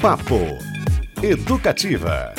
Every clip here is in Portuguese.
Papo Educativa.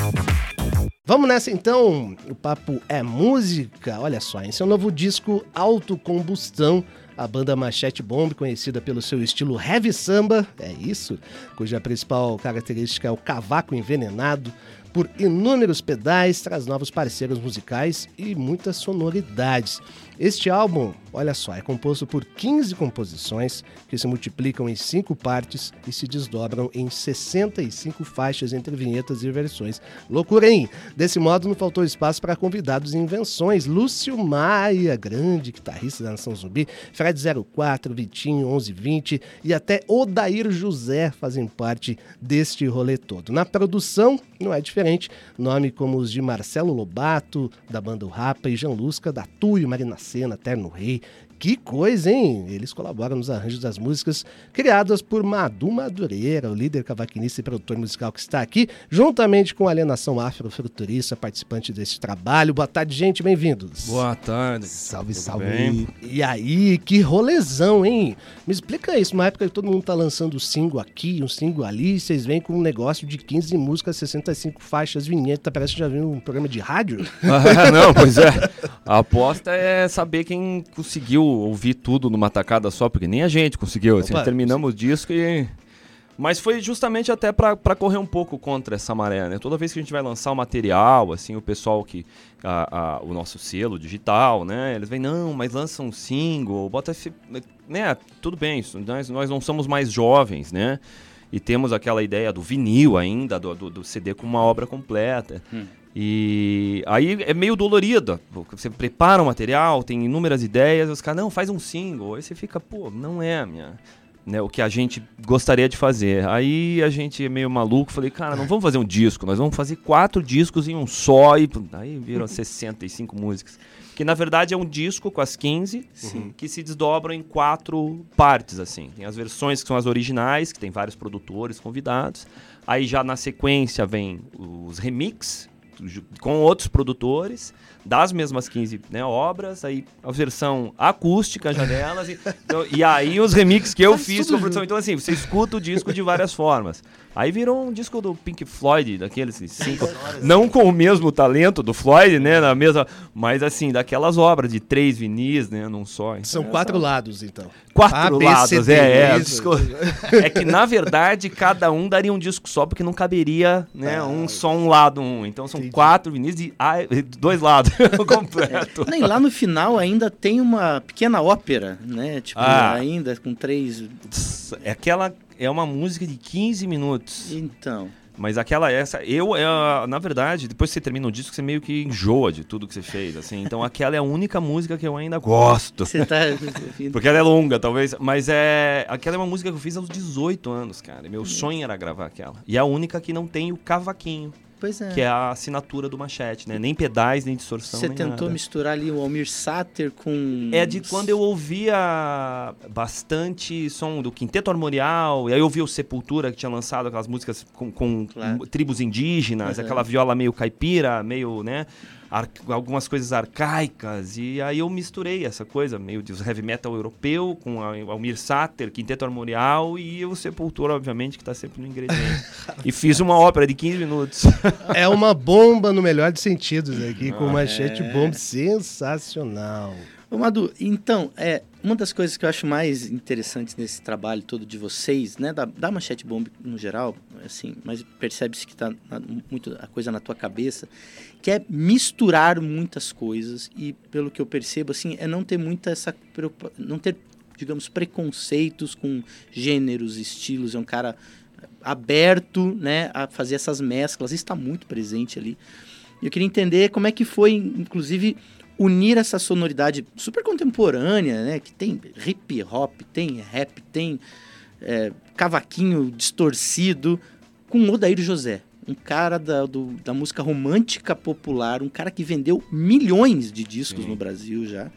Vamos nessa então. O papo é música. Olha só, esse é novo disco Autocombustão. A banda Machete Bomb, conhecida pelo seu estilo heavy samba, é isso, cuja principal característica é o cavaco envenenado, por inúmeros pedais, traz novos parceiros musicais e muitas sonoridades. Este álbum, olha só, é composto por 15 composições que se multiplicam em 5 partes e se desdobram em 65 faixas entre vinhetas e versões. Loucura, hein? Desse modo, não faltou espaço para convidados e invenções. Lúcio Maia, grande guitarrista da Nação Zumbi, Fred 04, Vitinho 1120 e até Odair José fazem parte deste rolê todo. Na produção, não é diferente, nome como os de Marcelo Lobato, da banda Rapa, e Jean Lusca, da Tuyo, Marina Cena, Terno Rei. Que coisa, hein? Eles colaboram nos arranjos das músicas criadas por Madu Madureira, o líder cavaquinista e produtor musical que está aqui, juntamente com a Alienação Afrofuturista, participante desse trabalho. Boa tarde, gente, bem-vindos. Boa tarde. Salve, Tudo salve. Bem? E aí, que rolezão, hein? Me explica isso, uma época que todo mundo tá lançando um single aqui, um single ali, e vocês vêm com um negócio de 15 músicas, 65 faixas, vinheta, parece que já viu um programa de rádio. Não, pois é. A aposta é saber quem conseguiu ouvir tudo numa tacada só, porque nem a gente conseguiu. Assim, Opa, terminamos o disco e. Mas foi justamente até para correr um pouco contra essa maré, né? Toda vez que a gente vai lançar o um material, assim, o pessoal que. A, a, o nosso selo digital, né? Eles vêm, não, mas lança um single, bota esse. Né? Tudo bem, nós, nós não somos mais jovens, né? E temos aquela ideia do vinil ainda, do, do, do CD com uma obra completa. Hum. E aí é meio dolorido. Você prepara o material, tem inúmeras ideias, os caras, não, faz um single. Aí você fica, pô, não é a minha. Né, o que a gente gostaria de fazer. Aí a gente é meio maluco, falei, cara, não vamos fazer um disco, nós vamos fazer quatro discos em um só. E aí viram 65 músicas. Que na verdade é um disco com as 15, Sim. que se desdobram em quatro partes, assim. Tem as versões que são as originais, que tem vários produtores convidados. Aí já na sequência vem os remix, com outros produtores das mesmas 15 né, obras, aí a versão acústica já delas, e, então, e aí os remixes que eu fiz com a produção. Então, assim, você escuta o disco de várias formas. Aí virou um disco do Pink Floyd, daqueles cinco. não com o mesmo talento do Floyd, né? Na mesma. Mas assim, daquelas obras de três vinis, né? Num só. São quatro lados, então. Quatro A, lados, C, é, é. É que, na verdade, cada um daria um disco só, porque não caberia, né? Ah, um só um lado, um. Então são entendi. quatro vinis de ah, dois lados completo. É. Nem lá no final ainda tem uma pequena ópera, né? Tipo, ah. ainda com três. É aquela é uma música de 15 minutos. Então. Mas aquela essa, eu é na verdade, depois que você termina o disco, você meio que enjoa de tudo que você fez, assim. Então aquela é a única música que eu ainda gosto. Você tá Porque ela é longa, talvez, mas é aquela é uma música que eu fiz aos 18 anos, cara. Meu sonho era gravar aquela. E é a única que não tem o cavaquinho. Pois é. Que é a assinatura do Machete, né? Nem pedais, nem distorção. Você nem tentou nada. misturar ali o Almir Sater com. É de quando eu ouvia bastante som do Quinteto Armorial, e aí eu ouvia o Sepultura, que tinha lançado aquelas músicas com, com claro. tribos indígenas, uhum. aquela viola meio caipira, meio, né? Algumas coisas arcaicas, e aí eu misturei essa coisa, meio de heavy metal europeu, com a Almir Sater, Quinteto Armorial, e o Sepultura, obviamente, que está sempre no ingrediente. e fiz uma ópera de 15 minutos. é uma bomba no melhor de sentidos aqui, com uma machete é... bomba sensacional. Ô Madu, então, é, uma das coisas que eu acho mais interessantes nesse trabalho todo de vocês, né, da, da Manchete Bomb no geral, assim, mas percebe-se que está muito a coisa na tua cabeça, que é misturar muitas coisas e, pelo que eu percebo, assim, é não ter muita essa não ter, digamos, preconceitos com gêneros, estilos, é um cara aberto, né, a fazer essas mesclas, está muito presente ali. Eu queria entender como é que foi, inclusive, unir essa sonoridade super contemporânea, né? Que tem hip hop, tem rap, tem é, cavaquinho distorcido, com Odair José. Um cara da, do, da música romântica popular, um cara que vendeu milhões de discos Sim. no Brasil já.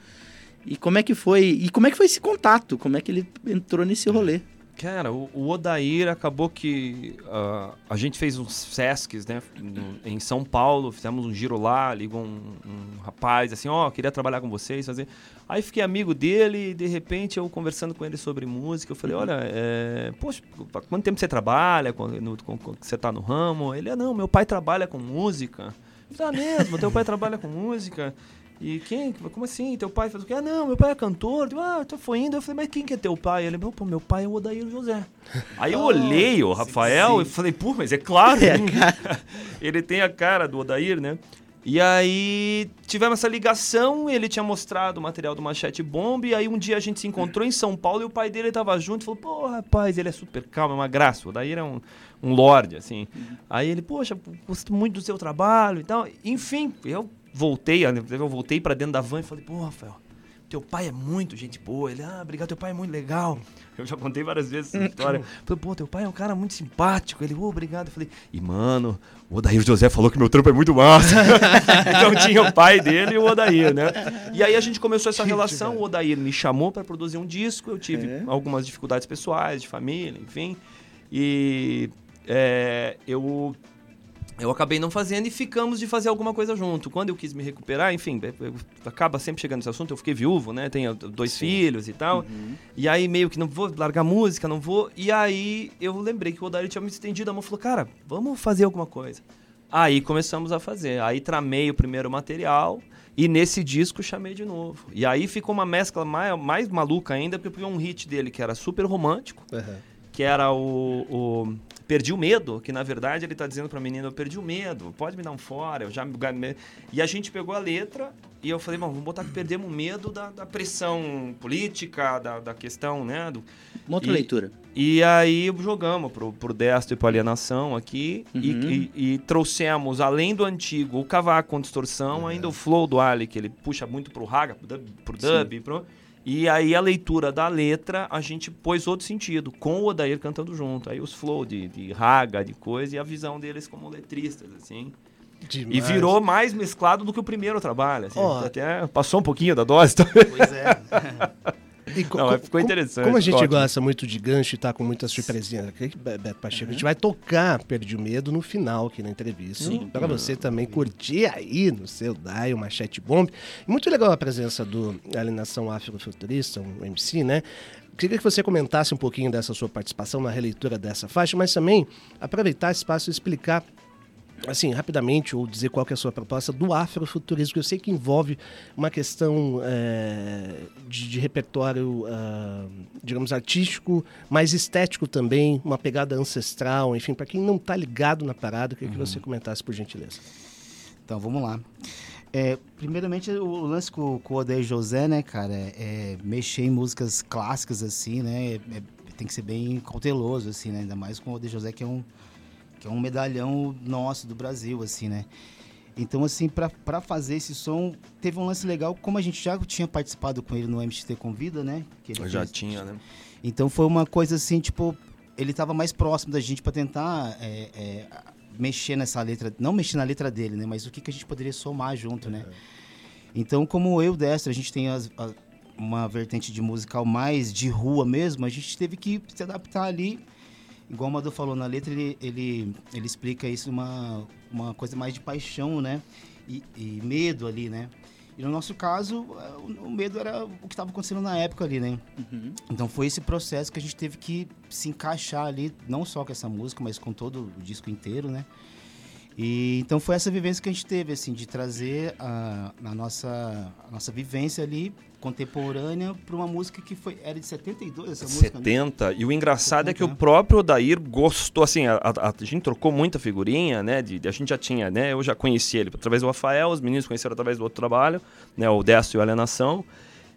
E como é que foi? E como é que foi esse contato? Como é que ele entrou nesse rolê? Cara, o, o Odair acabou que uh, a gente fez uns Sescs, né, no, em São Paulo, fizemos um giro lá, ligou um, um rapaz assim, ó, oh, queria trabalhar com vocês, fazer. Aí fiquei amigo dele e de repente eu conversando com ele sobre música, eu falei, olha, é, poxa, quanto tempo você trabalha, quando, no, com, você tá no ramo? Ele, ah, não, meu pai trabalha com música. Ah, mesmo, teu pai trabalha com música? E quem? Como assim? Teu pai faz o quê? Ah, não, meu pai é cantor. ah, tu foi indo. Eu falei, mas quem que é teu pai? Ele, pô, meu pai é o Odair José. Aí eu oh, olhei o Rafael sim, sim. e falei, pô, mas é claro. É ele tem a cara do Odair, né? E aí tivemos essa ligação, ele tinha mostrado o material do Machete Bomb, e aí um dia a gente se encontrou em São Paulo e o pai dele estava junto e falou, pô, rapaz, ele é super calmo, é uma graça. O Odair é um, um lorde, assim. Uhum. Aí ele, poxa, gosto muito do seu trabalho e tal. Enfim, eu voltei, eu voltei para dentro da van e falei, pô, Rafael, teu pai é muito gente boa. Ele, ah, obrigado, teu pai é muito legal. Eu já contei várias vezes essa história. falei, pô, teu pai é um cara muito simpático. Ele, oh, obrigado. Eu falei, e mano, o Odair José falou que meu trampo é muito massa. então tinha o pai dele e o Odair, né? E aí a gente começou essa relação. O Odair me chamou para produzir um disco. Eu tive é. algumas dificuldades pessoais, de família, enfim. E é, eu eu acabei não fazendo e ficamos de fazer alguma coisa junto. Quando eu quis me recuperar, enfim, acaba sempre chegando nesse assunto. Eu fiquei viúvo, né? Tenho dois Sim. filhos e tal. Uhum. E aí meio que não vou largar música, não vou. E aí eu lembrei que o Odair tinha me estendido a mão e falou: Cara, vamos fazer alguma coisa. Aí começamos a fazer. Aí tramei o primeiro material. E nesse disco chamei de novo. E aí ficou uma mescla mais, mais maluca ainda, porque eu peguei um hit dele que era super romântico, uhum. que era o, o perdi o medo, que na verdade ele está dizendo para a menina, eu perdi o medo, pode me dar um fora, eu já E a gente pegou a letra e eu falei, vamos botar que perdemos o medo da, da pressão política, da, da questão, né? Do... Uma outra e, leitura. E aí jogamos pro, pro Destro e pro Alienação aqui uhum. e, e, e, trouxemos, além do antigo, o Cavaco com distorção, uhum. ainda o flow do Ali, que ele puxa muito pro raga, pro dub, pro dub pro... E aí a leitura da letra, a gente pôs outro sentido, com o Odair cantando junto. Aí os flow de, de raga, de coisa, e a visão deles como letristas, assim. Demais. E virou mais mesclado do que o primeiro trabalho. Assim. Oh. Até passou um pouquinho da dose. Pois é. E Não, ficou interessante. Como a gente ótimo. gosta muito de gancho e tá com muitas surpresinhas aqui, Beto Pacheco, uhum. a gente vai tocar Perdi o Medo no final aqui na entrevista. Para você também curtir aí no seu DAI, uma chat bomb. Muito legal a presença do Alienação Afrofuturista, um MC, né? Queria que você comentasse um pouquinho dessa sua participação na releitura dessa faixa, mas também aproveitar esse espaço e explicar assim, rapidamente, ou dizer qual é a sua proposta do afrofuturismo, que eu sei que envolve uma questão é, de, de, repertório, uh, digamos, artístico, mas estético também, uma pegada ancestral, enfim, para quem não está ligado na parada, eu queria uhum. que você comentasse, por gentileza. Então, vamos lá. É, primeiramente, o lance com, com o Odeio José, né, cara, é, é, mexer em músicas clássicas, assim, né, é, tem que ser bem cauteloso, assim, né, ainda mais com o Odeio José, que é um que é um medalhão nosso do Brasil, assim, né? Então, assim, para fazer esse som, teve um lance legal, como a gente já tinha participado com ele no MXT Convida, né? Que ele já fez, tinha, né? Então foi uma coisa assim, tipo, ele estava mais próximo da gente para tentar é, é, mexer nessa letra, não mexer na letra dele, né? Mas o que, que a gente poderia somar junto, né? Então, como eu, Destro, a gente tem as, a, uma vertente de musical mais de rua mesmo, a gente teve que se adaptar ali igual o Madu falou na letra, ele, ele, ele explica isso uma, uma coisa mais de paixão, né? E, e medo ali, né? E no nosso caso, o, o medo era o que estava acontecendo na época ali, né? Uhum. Então foi esse processo que a gente teve que se encaixar ali, não só com essa música, mas com todo o disco inteiro, né? E então foi essa vivência que a gente teve, assim, de trazer a, a nossa, a nossa vivência ali contemporânea para uma música que foi era de 72 essa 70. música. 70. Né? E o engraçado 70. é que o próprio Odair gostou, assim, a, a, a, gente trocou muita figurinha, né? De, a gente já tinha, né? Eu já conheci ele através do Rafael, os meninos conheceram através do outro trabalho, né? O Décio e o Alienação.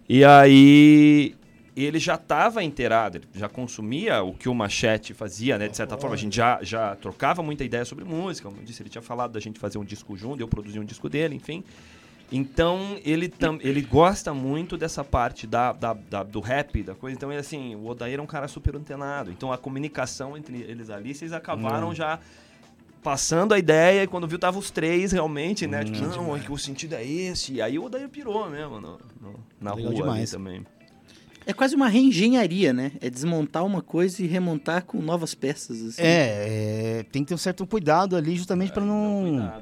E aí ele já estava inteirado, ele já consumia o que o Machete fazia, né? De certa forma, a gente já, já trocava muita ideia sobre música. Como eu disse, ele tinha falado da gente fazer um disco junto, eu produzi um disco dele, enfim. Então, ele, tam, ele gosta muito dessa parte da, da, da, do rap, da coisa. Então, ele, assim, o Odair é um cara super antenado. Então, a comunicação entre eles ali, vocês acabaram hum. já passando a ideia e quando viu, tava os três realmente, né? Hum, tipo, não, é que o sentido é esse. E aí o Odair pirou mesmo no, no, na Legal rua demais. também. É quase uma reengenharia, né? É desmontar uma coisa e remontar com novas peças. Assim. É, é, tem que ter um certo cuidado ali, justamente para não.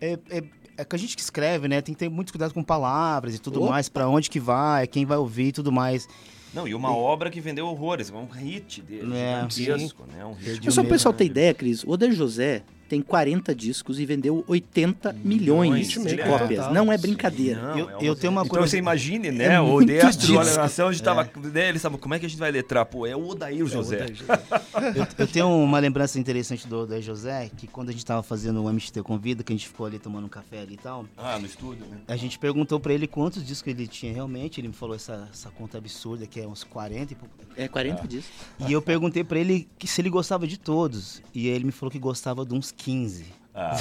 É, é, é que a gente que escreve, né? Tem que ter muito cuidado com palavras e tudo Opa. mais, para onde que vai, quem vai ouvir e tudo mais. Não, e uma e... obra que vendeu horrores, um hit dele, é, gigantesco, né? Um hit só o pessoal ter ideia, Cris, o Oder José, tem 40 discos e vendeu 80 milhões, milhões de cópias. É, não é brincadeira. Não, eu, é eu tenho uma então coisa. você imagine, né? É o Destro do Alienação, a gente tava. Né, ele sabe como é que a gente vai letrar? Pô, é o Odair José. eu, eu, tenho uma lembrança interessante do Odair José, que quando a gente tava fazendo o MXT Convida, que a gente ficou ali tomando um café ali e tal. Ah, no estúdio, né? A gente perguntou pra ele quantos discos ele tinha realmente. Ele me falou essa, essa conta absurda, que é uns 40 e pouco. É, 40 ah. discos. E eu perguntei pra ele que se ele gostava de todos. E ele me falou que gostava de uns 15. Ah.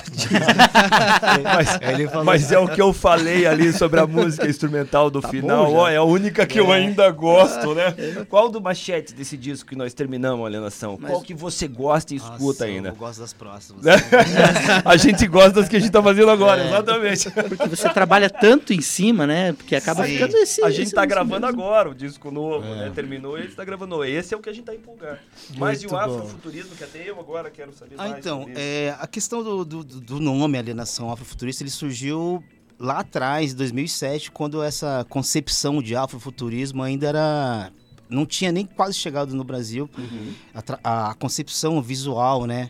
mas, falou... mas, é o que eu falei ali sobre a música instrumental do tá final. Bom, é a única que é. eu ainda gosto, né? Qual do machete desse disco que nós terminamos a alienação? Mas... Qual que você gosta e escuta Nossa, ainda? Eu gosto das próximas. a gente gosta das que a gente tá fazendo agora, é. exatamente. Porque você trabalha tanto em cima, né? Porque acaba Sim. ficando esse. A gente esse tá gravando mesmo. agora o disco novo, é. né? Terminou e a gente tá gravando. Esse é o que a gente tá empolgado. Mas e o afrofuturismo, que até eu agora quero saber ah, mais. Então, é, a questão do, do, do nome Alienação Afrofuturista, ele surgiu lá atrás, em 2007, quando essa concepção de afrofuturismo ainda era não tinha nem quase chegado no Brasil. Uhum. a, a, concepção visual né?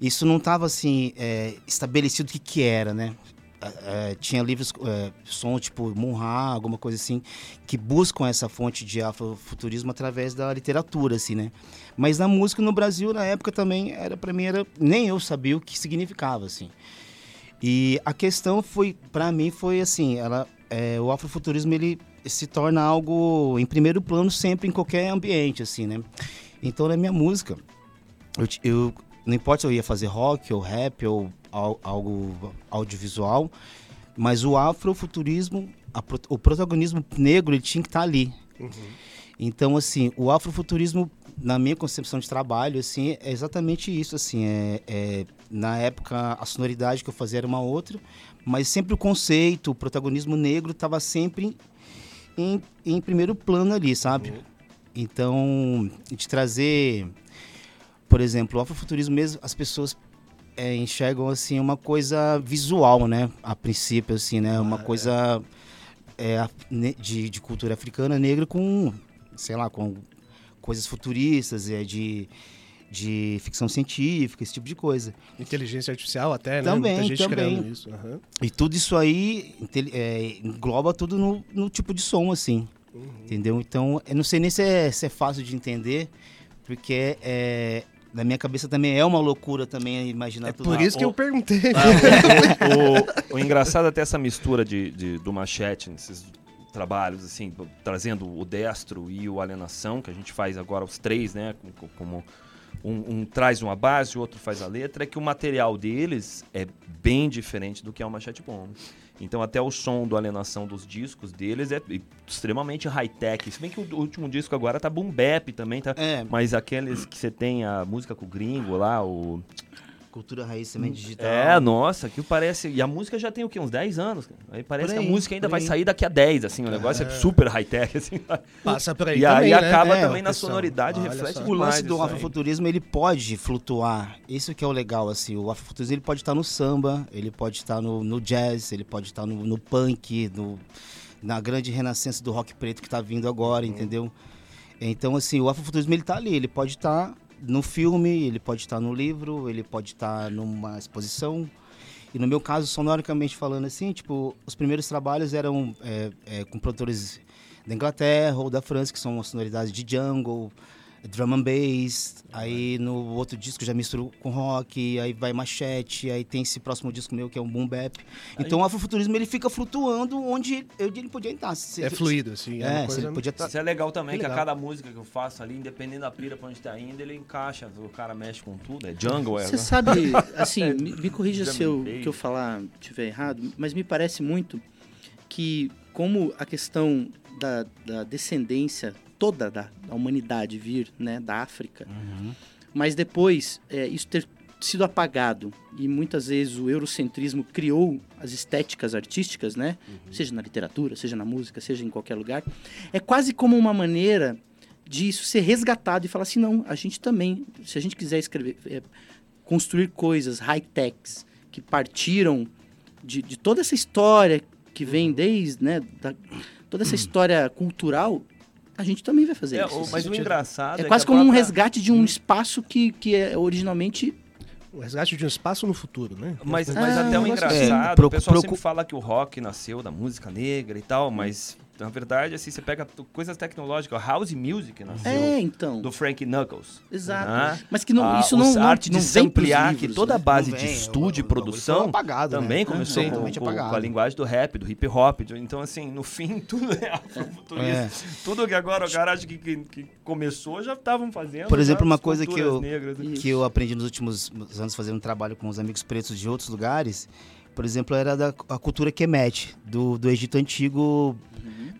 Isso não estava assim é, estabelecido o que que era né é, tinha livros é, som tipo Munha, alguma coisa assim que buscam essa fonte de afrofuturismo através da literatura assim né mas na música no Brasil na época também era para mim era nem eu sabia o que significava assim e a questão foi, para mim, foi assim, ela, é, o afrofuturismo ele se torna algo em primeiro plano sempre em qualquer ambiente, assim, né? Então na minha música, eu, eu não importa se eu ia fazer rock ou rap ou algo audiovisual, mas o afrofuturismo, a, o protagonismo negro, ele tinha que estar tá ali. Uhum. Então, assim, o afrofuturismo, na minha concepção de trabalho, assim, é exatamente isso, assim, é, é na época, a sonoridade que eu fazia era uma outra, mas sempre o conceito, o protagonismo negro estava sempre em, em, primeiro plano ali, sabe? Uhum. Então, de trazer, por exemplo, o afrofuturismo mesmo, as pessoas é, enxergam assim uma coisa visual, né? A princípio, assim, né? Uma ah, coisa é, de, de cultura africana negra com, sei lá, com coisas futuristas, é, de de ficção científica, esse tipo de coisa. Inteligência artificial até, né? Também, Muita gente também. isso. Uhum. E tudo isso aí é, engloba tudo no, no, tipo de som, assim. Uhum. Entendeu? Então, eu não sei nem se é, se é fácil de entender, porque é, na minha cabeça também é uma loucura também imaginar é tudo. Por isso que o, eu perguntei. o, o, o, engraçado é até essa mistura de, de, do machete nesses trabalhos, assim, trazendo o destro e o alienação, que a gente faz agora os três, né, como, como um, um, traz uma base, o outro faz a letra, é que o material deles é bem diferente do que é uma chat bomb. Então até o som do alienação dos discos deles é extremamente high-tech. Se bem que o último disco agora tá boom bap também, tá? É. Mas aqueles que você tem a música com o gringo lá, o Cultura raiz também digital. É, nossa, que parece. E a música já tem o quê? Uns 10 anos. Aí parece aí, que a música ainda vai sair daqui a 10, assim. O negócio é, é super high-tech, assim. Passa por aí. E também, aí né? acaba é, também na sonoridade, reflete O lance do afrofuturismo, ele pode flutuar. Isso que é o legal, assim. O afrofuturismo ele pode estar no samba, ele pode estar no, no jazz, ele pode estar no, no punk, no, na grande renascença do rock preto que está vindo agora, hum. entendeu? Então, assim, o afrofuturismo ele tá ali, ele pode estar no filme, ele pode estar no livro, ele pode estar numa exposição. E no meu caso, sonoricamente falando assim, tipo, os primeiros trabalhos eram é, é, com produtores da Inglaterra ou da França, que são sonoridades de jungle, drum and bass, aí no outro disco já misturo com rock, aí vai machete, aí tem esse próximo disco meu que é um boom bap. Então aí... o afrofuturismo ele fica flutuando onde eu, ele podia estar. Se, é fluido, assim. É, é ele podia estar. Isso é legal também, é que legal. a cada música que eu faço ali, independente da pira pra onde tá indo, ele encaixa, o cara mexe com tudo, é jungle, é... Você sabe, assim, me, me corrija se eu, que eu falar tiver errado, mas me parece muito que como a questão da, da descendência toda da, da humanidade vir né, da África. Uhum. Mas depois, é, isso ter sido apagado e muitas vezes o eurocentrismo criou as estéticas artísticas, né? Uhum. Seja na literatura, seja na música, seja em qualquer lugar, é quase como uma maneira de isso ser resgatado e falar assim, não, a gente também, se a gente quiser escrever, é, construir coisas high-techs que partiram de, de, toda essa história que vem uhum. desde, né, da, toda essa história cultural, a gente também vai fazer é, isso. Mas o engraçado é, é quase como própria... um resgate de um hum. espaço que, que é originalmente o resgate de um espaço no futuro, né? Mas, mas ah, até o engraçado, é, o pessoal sempre fala que o rock nasceu da música negra e tal, mas na verdade, assim, você pega coisas tecnológicas, house music nasceu é, então. do Frank Knuckles. Exato. Né? Mas que não, ah, isso não, não, arte não de samplear, que toda a né? base de estúdio e produção apagado, também né? começou uhum. com, com, com, a linguagem do rap, do hip hop. Então, assim, no fim, tudo é afrofuturista. É. Tudo que agora o cara que, que, que começou já estavam fazendo. Por exemplo, uma coisa que eu, negras, né? que eu aprendi nos últimos anos fazendo trabalho com os amigos pretos de outros lugares, por exemplo, era da a cultura Kemet, do, do Egito Antigo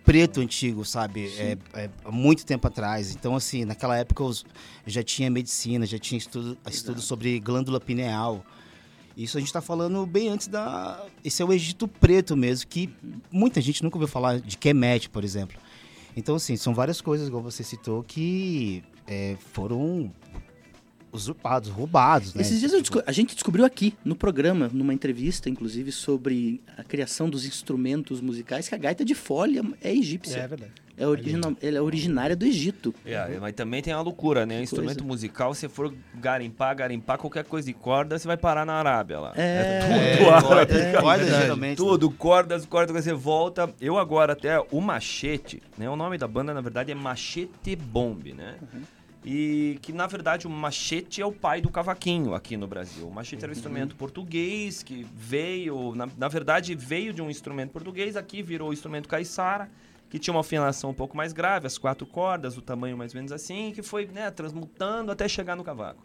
preto antigo, sabe? É, é, muito tempo atrás. Então, assim, naquela época eu já tinha medicina, já tinha estudo, estudo sobre glândula pineal. Isso a gente está falando bem antes da. Esse é o Egito Preto mesmo, que muita gente nunca ouviu falar de Kemet, por exemplo. Então, assim, são várias coisas, como você citou, que é, foram usurpados, roubados. Né? Esses dias tipo... a gente descobriu aqui no programa, numa entrevista, inclusive, sobre a criação dos instrumentos musicais, que a gaita de folha é egípcia. É verdade. É, original, ela é originária do Egito. É, mas também tem a loucura, né? Que instrumento coisa. musical, se for garimpar, garimpar qualquer coisa de corda, você vai parar na Arábia lá. É, é tudo é, árabe. É, cordas, geralmente. Tudo, cordas, cordas, você volta. Eu agora até, o Machete, né? O nome da banda, na verdade, é Machete Bomb, né? Uhum. E que, na verdade, o machete é o pai do cavaquinho aqui no Brasil. O machete era um instrumento português que veio, na, na verdade, veio de um instrumento português, aqui virou o instrumento caiçara, que tinha uma afinação um pouco mais grave, as quatro cordas, o tamanho mais ou menos assim, que foi né, transmutando até chegar no cavaco.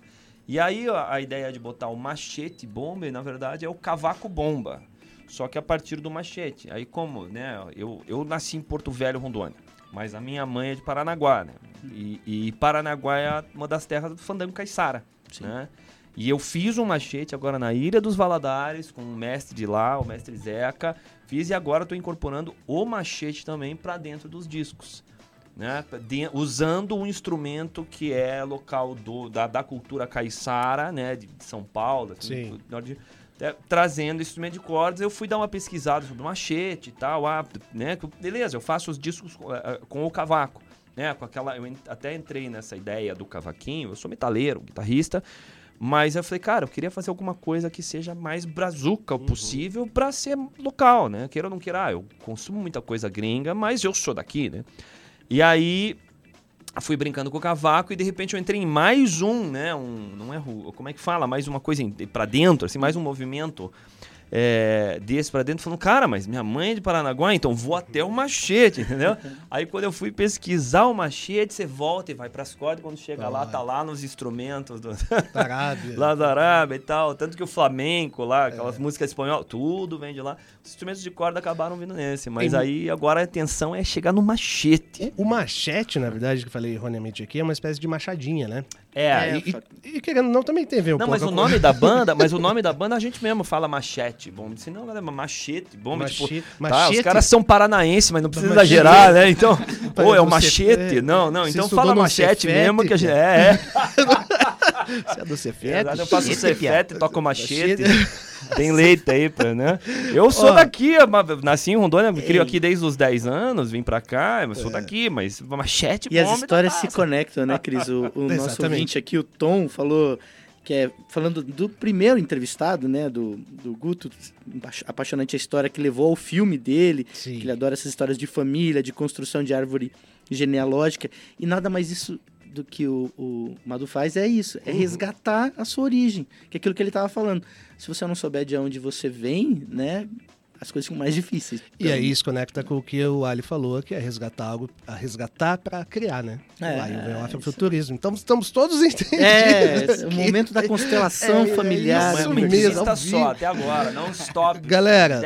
E aí a, a ideia de botar o machete bomba, na verdade, é o cavaco bomba, só que a partir do machete. Aí como, né, eu, eu nasci em Porto Velho, Rondônia. Mas a minha mãe é de Paranaguá, né? E, e Paranaguá é uma das terras do fandango caiçara, né? E eu fiz um machete agora na Ilha dos Valadares com o mestre de lá, o mestre Zeca. Fiz e agora estou incorporando o machete também para dentro dos discos. Né? De, usando um instrumento que é local do, da, da cultura caiçara, né? De, São Paulo, assim, Sim. Do, de, é, trazendo instrumento de cordas, eu fui dar uma pesquisada sobre o machete e tal, ah, né? Beleza, eu faço os discos com, uh, com o cavaco, né? Com aquela, eu até entrei nessa ideia do cavaquinho, eu sou metaleiro, guitarrista, mas eu falei, cara, eu queria fazer alguma coisa que seja mais brazuca o uhum. possível para ser local, né? Queira ou não queira, ah, eu consumo muita coisa gringa, mas eu sou daqui, né? E aí fui brincando com o cavaco e de repente eu entrei em mais um, né? Um, não é como é que fala? Mais uma coisa para dentro, assim, mais um movimento é, desse para dentro, falando, cara, mas minha mãe é de Paranaguá, então vou até o machete, entendeu? Aí quando eu fui pesquisar o machete, você volta e vai para as cordas, quando chega ah. lá, tá lá nos instrumentos do... da Arábia. lá da Arábia e tal. Tanto que o flamenco lá, aquelas é. músicas espanholas, tudo vem de lá. Os instrumentos de corda acabaram vindo nesse, mas aí agora a atenção é chegar no machete. O, o machete, na verdade, que eu falei erroneamente aqui, é uma espécie de machadinha, né? É, é e, e, e, querendo não, também tem a ver um não, mas o nome da banda, mas o nome da banda a gente mesmo fala machete, bom, se não, galera, machete, bom, tipo, machete, tipo, tá, os caras são paranaenses, mas não precisa exagerar, né? Então, ou é o machete, não, não, então fala machete mesmo que a gente é, é. Você é do Cefete? É, eu faço o Cefete, toco machete. Tem leite aí, pra, né? Eu sou Ó, daqui, nasci em Rondônia, me crio aqui desde os 10 anos, vim pra cá, sou é. daqui, mas machete E as histórias se conectam, né, Cris? O, o nosso ouvinte aqui, o Tom, falou que é falando do primeiro entrevistado, né, do, do Guto, apaixonante a história que levou ao filme dele, Sim. que ele adora essas histórias de família, de construção de árvore genealógica, e nada mais isso do que o, o Madu faz é isso, é uhum. resgatar a sua origem, que é aquilo que ele estava falando. Se você não souber de onde você vem, né, as coisas ficam mais difíceis. E aí isso conecta com o que o Ali falou, que é resgatar algo, a resgatar para criar, né? É, aí vem o isso. afrofuturismo. Então estamos todos entendidos. É, o momento da constelação É, familiar. isso né? Uma mesmo, ao só, até agora, não stop. Galera.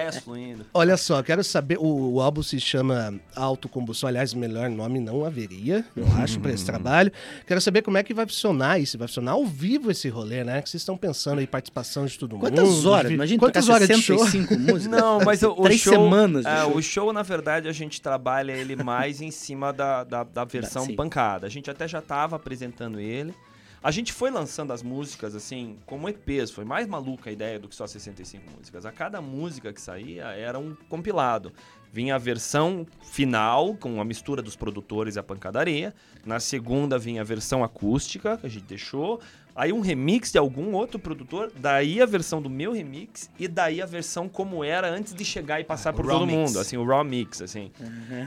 Olha só, quero saber. O, o álbum se chama Autocombustão. Aliás, melhor nome não haveria, eu acho, para esse trabalho. Quero saber como é que vai funcionar isso. Vai funcionar ao vivo esse rolê, né? Que vocês estão pensando aí, participação de todo mundo. Quantas horas? Imagina Quantas horas de show? 65 músicas. Não, mas o, Três show, semanas de é, show. O show, na verdade, a gente trabalha ele mais em cima da, da, da versão sim. pancada. A gente até já estava apresentando ele. A gente foi lançando as músicas, assim, como EPs. Foi mais maluca a ideia do que só 65 músicas. A cada música que saía era um compilado. Vinha a versão final, com a mistura dos produtores e a pancadaria. Na segunda vinha a versão acústica, que a gente deixou. Aí um remix de algum outro produtor. Daí a versão do meu remix. E daí a versão como era antes de chegar e passar por o raw todo mix. mundo. Assim, o raw mix, assim.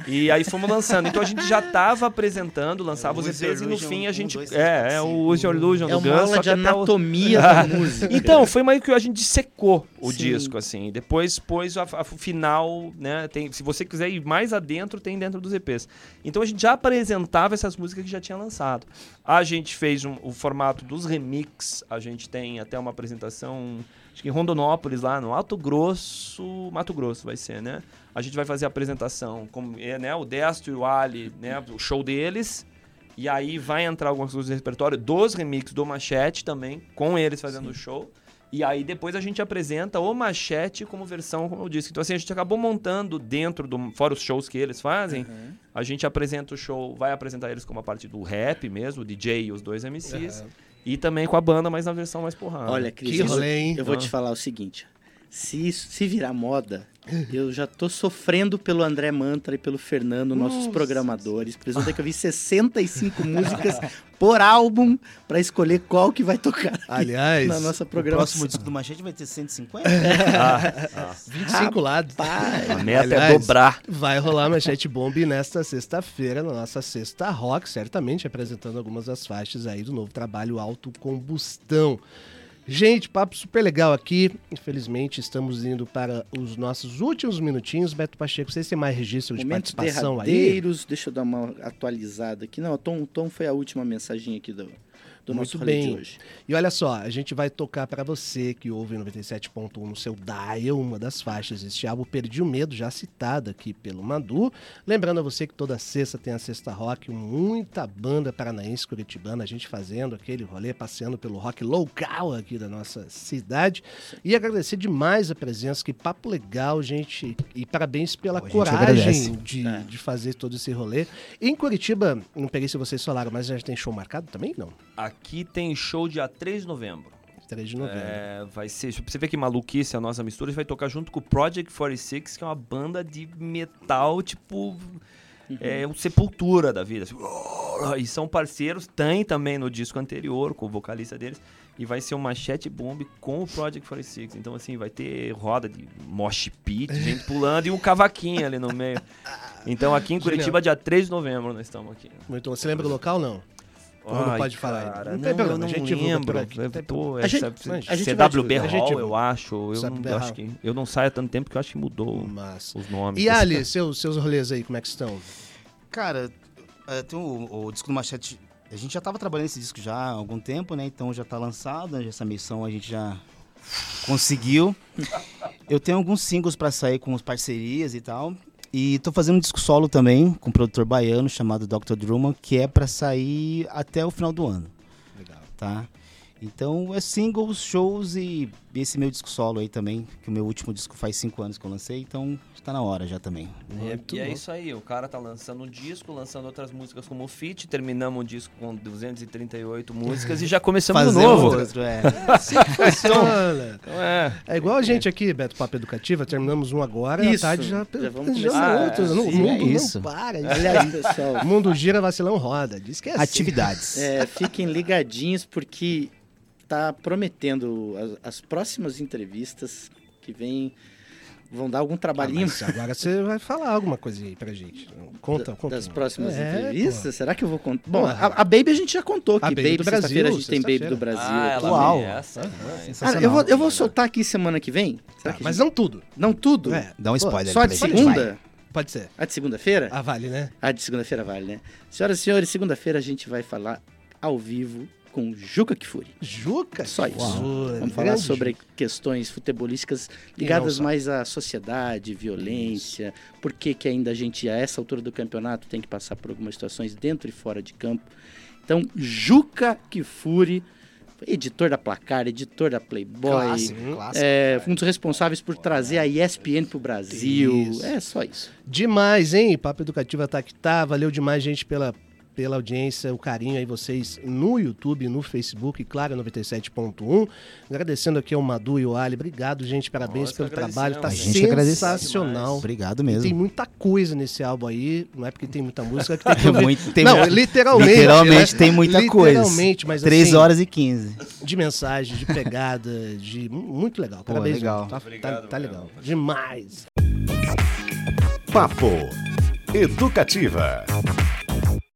E aí fomos lançando. Então a gente já tava apresentando, lançava É, os EPs e no fim a um, gente... dois, três, é, é o. Use Your Illusion É do uma Guns, aula só de anatomia da música. então, foi meio que a gente secou o Sim. disco, assim. Depois pôs a, a- o final, né? Tem, se você quiser ir mais adentro, tem dentro dos EPs. Então a gente já apresentava essas músicas que já tinha lançado. A gente fez um- o formato dos remix, a gente tem até uma apresentação, acho que em Rondonópolis, lá no Mato Grosso, Mato Grosso vai ser, né? A gente vai fazer a apresentação com é, né, o Destro e o Ali, né? O show deles. E aí vai entrar algumas coisas no repertório dos remixes do Machete também, com eles fazendo o show. E aí depois a gente apresenta o Machete como versão, como eu disse. Então assim, a gente acabou montando dentro do... Fora os shows que eles fazem, Uhum. a gente apresenta o show, vai apresentar eles como a parte do rap mesmo, o DJ e os dois MCs. E também com a banda, mas na versão mais porrada. Olha, Cris, Que eu- rolê, hein? eu vou Ah. te falar o seguinte. Se isso se virar moda, eu já tô sofrendo pelo André Mantra e pelo Fernando, nossos Nossa. programadores. Por exemplo, que eu vi 65 músicas por álbum pra escolher qual que vai tocar Aliás, na nossa O programação. próximo disco do Machete vai ter 150? Ah, 25 lados. a meta Aliás, é dobrar. Vai rolar Manchete Bomb nesta sexta-feira, na nossa Sexta Rock, certamente apresentando algumas das faixas aí do novo trabalho Autocombustão. Gente, papo super legal aqui. Infelizmente, estamos indo para os nossos últimos minutinhos. Beto Pacheco, vocês têm mais registro de Momentos participação aí? deixa eu dar uma atualizada aqui. Não, o Tom, Tom foi a última mensagem aqui do, do nosso Muito rolê bem. hoje. E olha só, a gente vai tocar para você que ouve 97.1 no seu dial, uma das faixas deste álbum Perdi o Medo, já citada aqui pelo Madu. Lembrando a você que toda sexta tem a Sexta Rock, muita banda paranaense curitibana, a gente fazendo aquele rolê, passeando pelo rock local aqui da nossa cidade. E agradecer demais a presença, que papo legal, gente. E parabéns pela Pô, coragem de, É. de fazer todo esse rolê. Em Curitiba, não peguei se vocês falaram, mas já tem show marcado também? Não. Aqui tem show dia 3 de novembro. 3 de novembro. É, vai ser. Pra você ver que maluquice a nossa mistura, a gente vai tocar junto com o Project 46, que é uma banda de metal, tipo. É um sepultura da vida. assim, e são parceiros, tem também no disco anterior, com o vocalista deles. E vai ser um machete bomb com o Project 46. Então, assim, vai ter roda de mosh pit, gente pulando e um cavaquinho ali no meio. Então, aqui em Curitiba, dia 3 de novembro, nós estamos aqui. Muito bom. Você lembra o local não? Ou não pode falar ainda? cara, Não não, tem problema, eu não a gente lembro. é A gente- a gente CWB. A gente Hall, eu acho. Eu, não, eu acho Hall. que eu não saio há tanto tempo que eu acho que mudou Mas... os nomes. E Ali, seus, seus rolês aí, como é que estão? Cara, é, tem o, o disco do Machete. A gente já tava trabalhando esse disco já há algum tempo, né? Então já tá lançado, né? essa missão a gente já conseguiu. Eu tenho alguns singles pra sair com as parcerias e tal. E tô fazendo um disco solo também com um produtor baiano chamado Dr. Drummond, que é pra sair até o final do ano, Legal. tá? Então é singles, shows e esse meu disco solo aí também, que o meu último disco faz cinco anos que eu lancei, então tá na hora já também. Muito e é isso aí, o cara tá lançando um disco, lançando outras músicas como feat, terminamos o disco com 238 músicas e já começamos de Fazer novo. outro, é. Funciona. Então é. É igual a gente aqui, Beto Papo Educativa, terminamos um agora e à Isso, tarde já, já vamos já começar. outros. Ah, o sim, mundo é não isso. para. Olha aí, pessoal. O mundo gira, vacilão roda. Diz que é assim. Atividades. É, fiquem ligadinhos porque tá prometendo as, as próximas entrevistas que vêm vão dar algum trabalhinho. Ah, agora você vai falar alguma coisa aí pra gente. Conta, conta. Das próximas é, entrevistas? Pô. Será que eu vou contar? Bom, a, a, Baby a gente já contou que a Baby, Baby do Brasil, sexta-feira a gente tem Baby do Brasil. Ah, ela Uau. essa. Ah, eu, vou, eu vou soltar aqui semana que vem. Tá, que mas gente... não tudo. Não tudo? É. Dá um spoiler. Só a de segunda? Pode ser. A de segunda-feira? Ah, vale, né? A de segunda-feira vale, né? Senhoras e senhores, segunda-feira a gente vai falar ao vivo com Juca Kifuri. Juca? Só isso. Uau. Vamos falar Grande sobre questões futebolísticas ligadas não mais à sociedade, violência, por que, que ainda a gente, a essa altura do campeonato, tem que passar por algumas situações dentro e fora de campo. Então, Juca Kifuri, editor da Placar, editor da Playboy, Clássico, clássico. é, um dos responsáveis por trazer a ESPN pro Brasil. Isso. É só isso. Demais, hein? Papo Educativo tá que tá. Valeu demais, gente, pela, pela audiência, o carinho aí vocês no YouTube, no Facebook, e claro, 97.1. Agradecendo aqui ao Madu e ao Ali. Obrigado, gente. Parabéns que pelo trabalho. Tá sensacional. Obrigado E mesmo. tem muita coisa nesse álbum aí. Não é porque tem muita música que tem que. Muito- tem Não, muito- literalmente. Literalmente né? tem muita coisa. Literalmente, mas 3 assim, horas e 15. de mensagem, de pegada, de. Muito legal. Pô, Parabéns. legal. Tá, tá- Obrigado tá mesmo. legal. Demais. Papo Educativa.